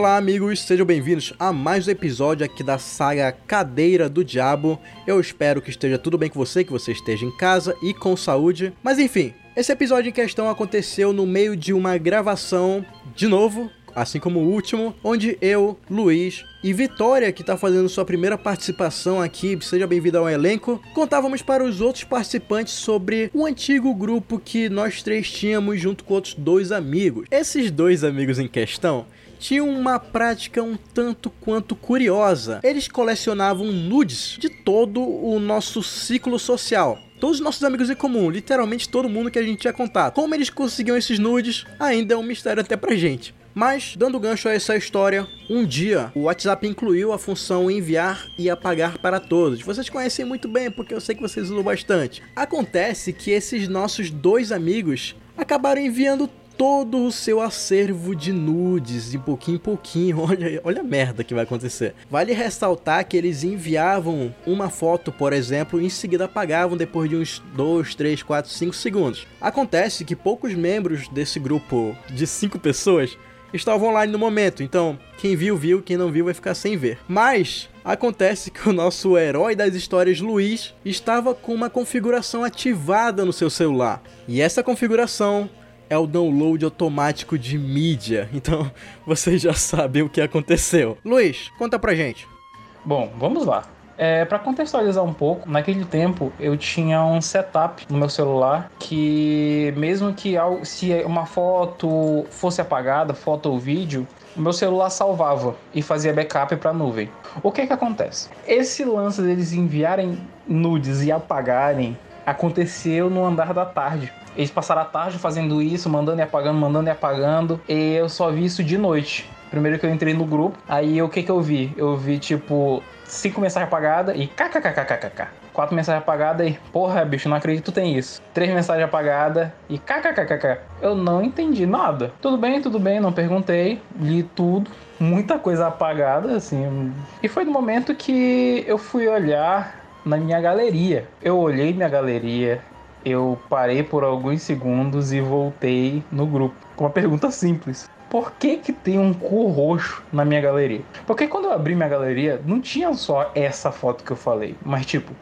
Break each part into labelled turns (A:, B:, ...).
A: Olá, amigos, sejam bem-vindos a mais um episódio aqui da saga Cadeira do Diabo. Eu espero que esteja tudo bem com você, que você esteja em casa e com saúde. Mas enfim, esse episódio em questão aconteceu no meio de uma gravação, de novo, assim como o último, onde eu, Luiz e Vitória, que está fazendo sua primeira participação aqui, seja bem-vinda ao elenco, contávamos para os outros participantes sobre um antigo grupo que nós três tínhamos junto com outros dois amigos. Esses dois amigos em questão tinham uma prática um tanto quanto curiosa. Eles colecionavam nudes de todo o nosso ciclo social. Todos os nossos amigos em comum, literalmente todo mundo que a gente tinha contato. Como eles conseguiam esses nudes ainda é um mistério até pra gente. Mas, dando gancho a essa história, um dia o WhatsApp incluiu a função enviar e apagar para todos. Vocês conhecem muito bem, porque eu sei que vocês usam bastante. Acontece que esses nossos dois amigos acabaram enviando todo o seu acervo de nudes, de pouquinho em pouquinho. Olha, olha a merda que vai acontecer. Vale ressaltar que eles enviavam uma foto, por exemplo, e em seguida apagavam depois de uns 2, 3, 4, 5 segundos. Acontece que poucos membros desse grupo de 5 pessoas estavam online no momento, então quem viu, viu, quem não viu vai ficar sem ver. Mas acontece que o nosso herói das histórias, Luiz, estava com uma configuração ativada no seu celular. E essa configuração é o download automático de mídia. Então vocês já sabem o que aconteceu. Luiz, conta pra gente.
B: Bom, vamos lá. É, para contextualizar um pouco, naquele tempo eu tinha um setup no meu celular que, mesmo que se uma foto fosse apagada, foto ou vídeo, o meu celular salvava e fazia backup para nuvem. O que que acontece? Esse lance deles enviarem nudes e apagarem aconteceu no andar da tarde. Eles passaram a tarde fazendo isso, mandando e apagando, mandando e apagando. E eu só vi isso de noite. Primeiro que eu entrei no grupo, aí o que que eu vi? Eu vi tipo cinco mensagens apagadas e kkkkkkk. Quatro mensagens apagadas e porra, bicho, não acredito que tem isso. Três mensagens apagadas e kkkkk. Eu não entendi nada. Tudo bem, tudo bem, não perguntei, li tudo. Muita coisa apagada, assim. E foi no momento que eu fui olhar na minha galeria. Eu olhei minha galeria, eu parei por alguns segundos e voltei no grupo com uma pergunta simples. Por que que tem um cu roxo na minha galeria? Porque quando eu abri minha galeria, não tinha só essa foto que eu falei, mas tipo,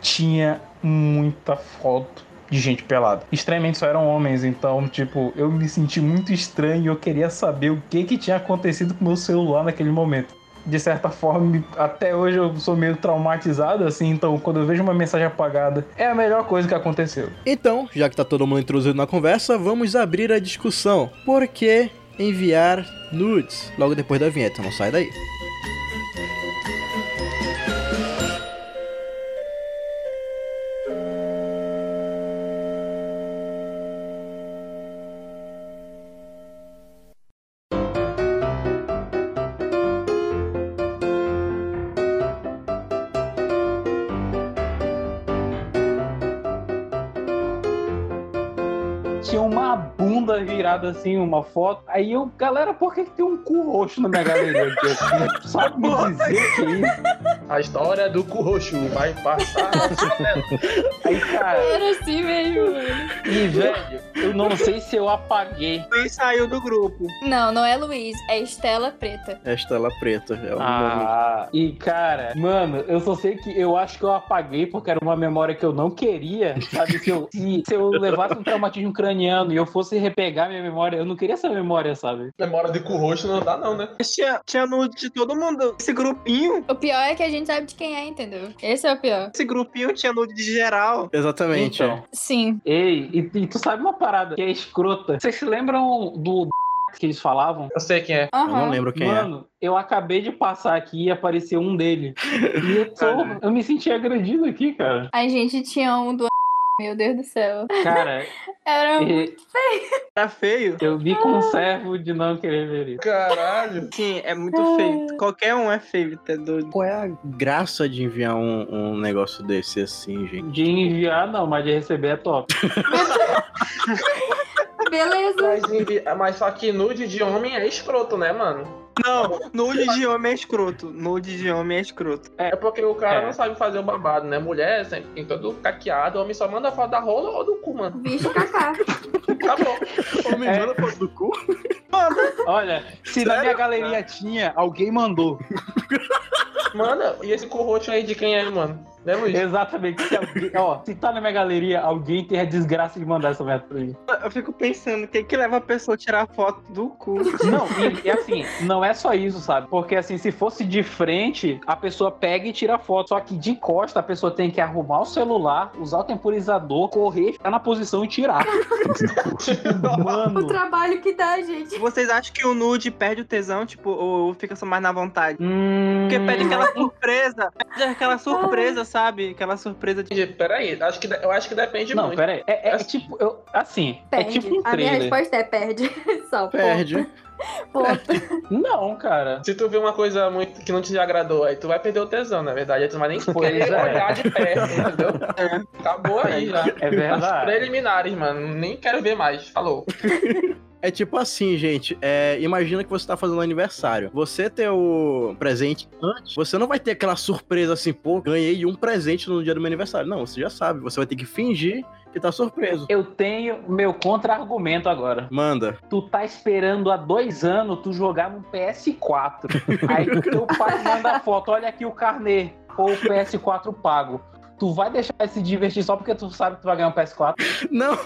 B: tinha muita foto de gente pelada. Estranhamente só eram homens, então, tipo, eu me senti muito estranho e eu queria saber o que que tinha acontecido com meu celular naquele momento de certa forma, até hoje eu sou meio traumatizado, assim, então quando eu vejo uma mensagem apagada, é a melhor coisa que aconteceu.
A: Então, já que tá todo mundo introduzido na conversa, vamos abrir a discussão. Por que enviar nudes? Logo depois da vinheta, não sai daí.
B: Virada assim, uma foto. Aí eu, galera, por que, que tem um cu roxo na minha galeria? Sabe me dizer que é isso?
C: A história do cu roxo vai passar.
B: Aí, cara.
D: Era assim mesmo,
B: E, velho, eu não sei se eu apaguei.
C: Luiz saiu do grupo.
D: Não, não é Luiz, é Estela Preta.
A: É Estela Preta, é o
B: Ah, e cara, mano, eu só sei que eu acho que eu apaguei porque era uma memória que eu não queria, sabe? Se eu, se, se eu levasse um traumatismo craniano e eu fosse repegar minha memória, eu não queria essa memória, sabe?
C: Memória de cu roxo não dá, não, né?
E: Tinha, tinha nude de todo mundo. Esse grupinho.
D: O pior é que a gente sabe de quem é, entendeu? Esse é o pior.
E: Esse grupinho tinha nude de geral.
A: Exatamente.
B: Então.
D: Sim.
B: Ei, e, e tu sabe uma parada que é escrota? Vocês se lembram do que eles falavam?
C: Eu sei quem é.
A: Eu não lembro quem
B: Mano, eu acabei de passar aqui e apareceu um dele. E eu, tô, eu me senti agredido aqui, cara.
D: A gente tinha um do. Meu Deus do céu.
B: Cara,
D: Era.
B: e-
E: Tá feio.
B: eu vi com um servo de não querer ver isso.
C: Caralho.
E: Sim, é muito feio. Qualquer um é feio, tá doido.
A: Qual é a graça de enviar um, um negócio desse assim, gente?
B: De enviar, não, mas de receber é top.
D: Beleza.
C: Mas, mas só que nude de homem é escroto, né, mano?
E: Não, nude de homem é escroto. Nude de homem é escroto.
C: É porque o cara
B: É.
C: não sabe fazer o babado, né? Mulher sempre tem todo caqueado, homem só manda foto da rola ou do cu, mano.
D: Bicho cacá.
C: Acabou.
A: Homem
B: É.
A: manda foto do cu?
B: Olha, se na minha galeria tinha, alguém mandou.
C: Manda, e esse corrote aí de quem é, mano? Né, Luiz?
B: Exatamente. Se, alguém, ó, se tá na minha galeria, alguém tem a desgraça de mandar essa meta pra mim.
E: Eu fico pensando, o que que leva a pessoa a tirar foto do cu?
B: Não, e, e assim, não é só isso, sabe? Porque assim, se fosse de frente, a pessoa pega e tira foto. Só que de costa, a pessoa tem que arrumar o celular, usar o temporizador, correr, ficar na posição e tirar.
D: O
B: Mano.
D: trabalho que dá, gente.
E: Vocês acham que o nude perde o tesão, tipo, ou fica só mais na vontade?
B: Hum,
E: Porque perde aquela surpresa, perde aquela surpresa, sabe? Aquela surpresa de...
C: Peraí, acho que, eu acho que depende
B: Não,
C: muito.
B: pera aí. É, é tipo, eu, assim, é
D: Perde.
B: tipo um
D: a minha
B: trailer.
D: resposta é perde. Só.
A: Perde.
D: Ponto.
B: Não, cara.
C: Se tu vê uma coisa muito que não te agradou, aí tu vai perder o tesão, na verdade. Aí tu não vai nem
B: Pois
C: querer
B: é.
C: olhar de perto, entendeu? Acabou aí já.
B: É
C: As
B: verdade.
C: preliminares, mano. Nem quero ver mais. Falou.
A: É tipo assim, gente. é, imagina que você tá fazendo aniversário. Você ter o presente antes, você não vai ter aquela surpresa assim, pô, ganhei um presente no dia do meu aniversário. Não, você já sabe. Você vai ter que fingir que tá surpreso.
B: Eu tenho meu contra-argumento agora.
A: Manda.
B: Tu tá esperando há dois anos tu jogar no PS4. Aí teu pai manda a foto, olha aqui o carnê, ou o PS4 pago. Tu vai deixar ele se divertir só porque tu sabe que tu vai ganhar um PS4?
A: Não,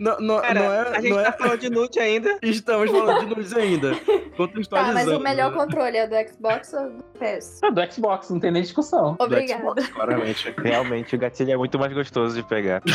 A: não, não,
E: Pera,
A: não é.
E: a gente
A: não
E: tá
A: é...
E: falando de nude ainda?
A: Estamos falando de nudes ainda.
D: Tá, mas o melhor
A: né?
D: controle é do Xbox ou do PS?
B: É do Xbox, não tem nem discussão.
A: Do
D: Obrigada.
A: Xbox, claramente.
F: Realmente, o gatilho é muito mais gostoso de pegar.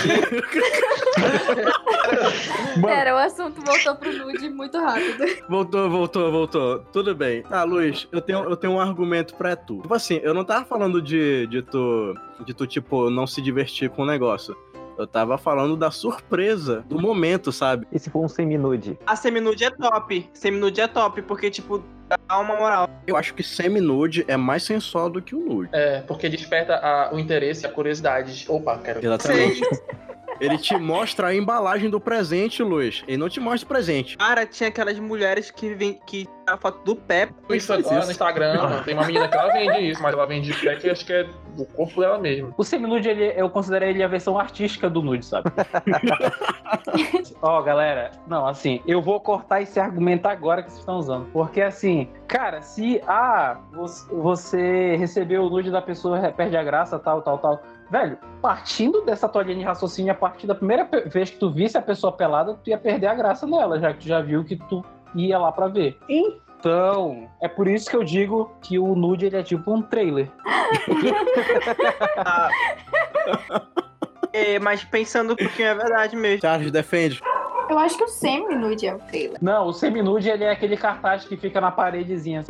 D: Pera, o assunto voltou pro nude muito rápido.
A: Voltou, voltou, voltou. Tudo bem. Tá, Luiz, eu tenho, eu tenho um argumento pra tu. Tipo assim, eu não tava falando de, de tu, de tu, tipo, não se divertir com o negócio. Eu tava falando da surpresa, do momento, sabe?
F: E se for um semi-nude?
E: A seminude é top. Seminude é top, porque, tipo, dá uma moral.
A: Eu acho que semi-nude é mais sensual do que o nude.
C: É, porque desperta a- o interesse e a curiosidade. Opa, quero ver.
A: Exatamente. Ele te mostra a embalagem do presente, Luiz. Ele não te mostra o presente.
E: Cara, tinha aquelas mulheres que vêm que a foto do pé.
C: Isso agora no Instagram, mano, tem uma menina que ela vende isso, mas ela vende pé que eu acho que é do corpo dela mesmo.
B: O semi-nude, ele- eu considero ele a versão artística do nude, sabe? Ó, galera, não, assim, eu vou cortar esse argumento agora que vocês estão usando. Porque, assim, cara, se, ah, você- você recebeu o nude da pessoa, perde a graça, tal, tal, tal. Velho, partindo dessa tua linha de raciocínio, a partir da primeira vez que tu visse a pessoa pelada, tu ia perder a graça nela, já que tu já viu que tu ia lá pra ver. Então, é por isso que eu digo que o nude ele é tipo um trailer.
E: Ah. É, mas pensando um pouquinho, é verdade mesmo.
A: Charles, defende.
D: Eu acho que o semi-nude é o trailer.
B: Não, o semi-nude ele é aquele cartaz que fica na paredezinha.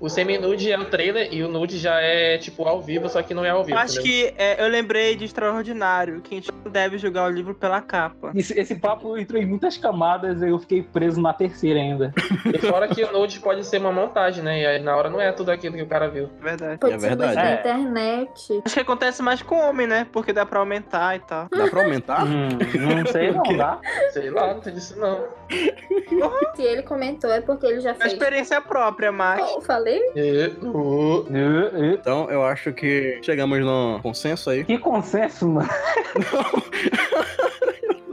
C: O semi-nude é o trailer e o nude já é, tipo, ao vivo, só que não é ao vivo.
E: Acho
C: entendeu?
E: que é, eu lembrei de Extraordinário, que a gente não deve julgar o livro pela capa.
B: Esse, esse papo entrou em muitas camadas e eu fiquei preso na terceira ainda.
C: E fora que o nude pode ser uma montagem, né? E aí na hora não é tudo aquilo que o cara viu.
E: É verdade.
D: Pode
A: É
D: ser
A: verdade.
D: da
B: É.
D: internet.
E: Acho que acontece mais com homem, né? Porque dá pra aumentar e tal.
A: Dá pra aumentar?
B: Hum, não sei não, dá?
C: Sei lá, tem disso não.
D: Se ele comentou é porque ele já
E: É
D: fez.
E: experiência própria, mas.
D: Eu falei?
A: Então, eu acho que chegamos no consenso aí.
B: Que consenso, mano.
A: Não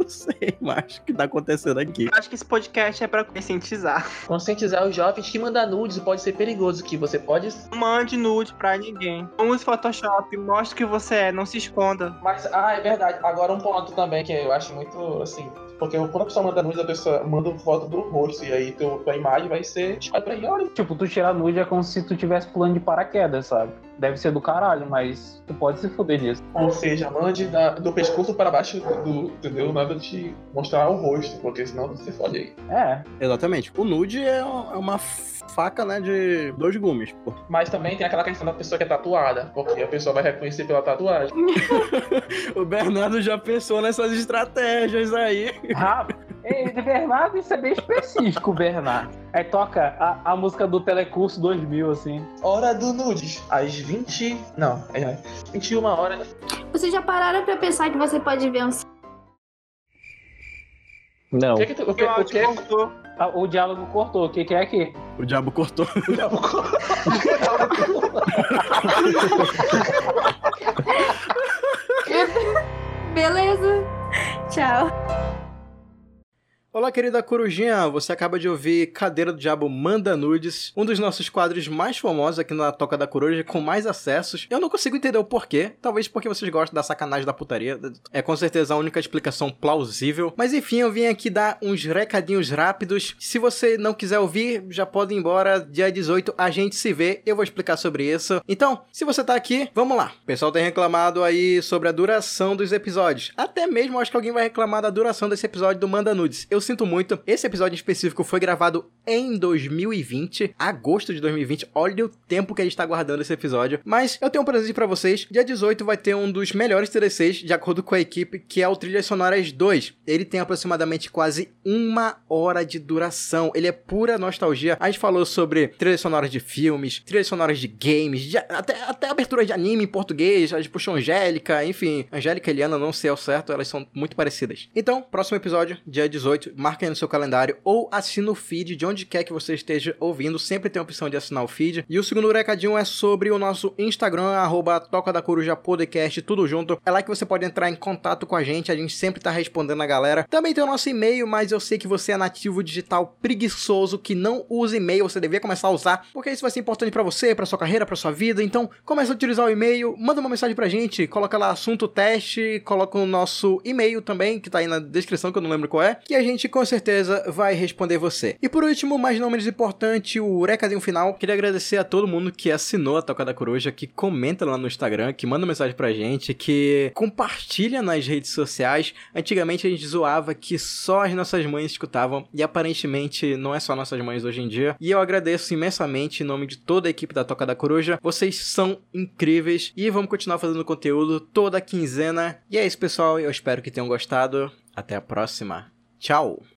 A: sei mais o que tá acontecendo aqui.
E: Acho que esse podcast é pra conscientizar.
C: conscientizar os jovens que mandar nudes pode ser perigoso, que você pode.
E: Não mande nude pra ninguém. Não use Photoshop, mostre o que você é, não se esconda.
C: Mas, ah, é verdade. Agora um ponto também que eu acho muito assim. Porque quando a pessoa manda nudes, a pessoa manda foto do rosto. E aí tua imagem vai ser. Olha.
B: Tipo, tu tirar nude é como se tu tivesse pulando de paraquedas, sabe? Deve ser do caralho, mas tu pode se fuder disso.
C: Ou seja, mande da- do pescoço para baixo do. Entendeu? Nada de mostrar o rosto, porque senão você fode aí.
B: É.
A: Exatamente. O nude é é uma faca, né, de dois gumes, pô.
C: Mas também tem aquela questão da pessoa que é tatuada, porque a pessoa vai reconhecer pela tatuagem.
A: O Bernardo já pensou nessas estratégias aí.
B: Ah, ei, de Bernardo, isso é bem específico, Bernardo. Aí toca a, a música do Telecurso 2000, assim.
C: Hora do nudes, às 20. Não, é 21 horas.
D: Vocês já pararam pra pensar que você pode ver um
F: Não.
C: O que que tu. O que,
E: O
C: o que,
E: cortou.
B: Ah, O diálogo cortou. O que, que é aqui?
A: O diabo cortou.
D: Beleza. Tchau.
A: Olá, querida corujinha, você acaba de ouvir Cadeira do Diabo Manda Nudes, um dos nossos quadros mais famosos aqui na Toca da Coruja, com mais acessos. Eu não consigo entender o porquê, talvez porque vocês gostam da sacanagem da putaria, é com certeza a única explicação plausível. Mas enfim, eu vim aqui dar uns recadinhos rápidos. Se você não quiser ouvir, já pode ir embora. Dia 18 a gente se vê, eu vou explicar sobre isso. Então, se você tá aqui, vamos lá. O pessoal tem reclamado aí sobre a duração dos episódios. Até mesmo acho que alguém vai reclamar da duração desse episódio do Manda Nudes. Eu sinto muito. Esse episódio em específico foi gravado em 2020, agosto de 2020. Olha o tempo que a gente tá guardando esse episódio. Mas eu tenho um presente para vocês. Dia 18 vai ter um dos melhores TDCs, de acordo com a equipe, que é o Trilhas Sonoras 2. Ele tem aproximadamente quase uma hora de duração. Ele é pura nostalgia. A gente falou sobre trilhas sonoras de filmes, trilhas sonoras de games, de, até, até abertura de anime em português. A gente puxou Angélica, enfim. Angélica e Eliana, não sei ao certo, elas são muito parecidas. Então, próximo episódio, dia 18 marca aí no seu calendário ou assina o feed de onde quer que você esteja ouvindo. Sempre tem a opção de assinar o feed. E o segundo recadinho é sobre o nosso Instagram, arroba Toca da Coruja Podcast, tudo junto. É lá que você pode entrar em contato com a gente. A gente sempre tá respondendo a galera. Também tem o nosso e-mail, mas eu sei que você é nativo digital preguiçoso que não usa e-mail. Você deveria começar a usar, porque isso vai ser importante para você, para sua carreira, para sua vida. Então, começa a utilizar o e-mail, manda uma mensagem pra gente, coloca lá assunto teste, coloca o nosso e-mail também, que tá aí na descrição, que eu não lembro qual é, que a gente com certeza vai responder você. E por último, mas não menos importante, o recadinho final. Queria agradecer a todo mundo que assinou a Toca da Coruja, que comenta lá no Instagram, que manda mensagem pra gente, que compartilha nas redes sociais. Antigamente a gente zoava que só as nossas mães escutavam, e aparentemente não é só nossas mães hoje em dia. E eu agradeço imensamente em nome de toda a equipe da Toca da Coruja. Vocês são incríveis e vamos continuar fazendo conteúdo toda quinzena. E é isso, pessoal. Eu espero que tenham gostado. Até a próxima. Tchau!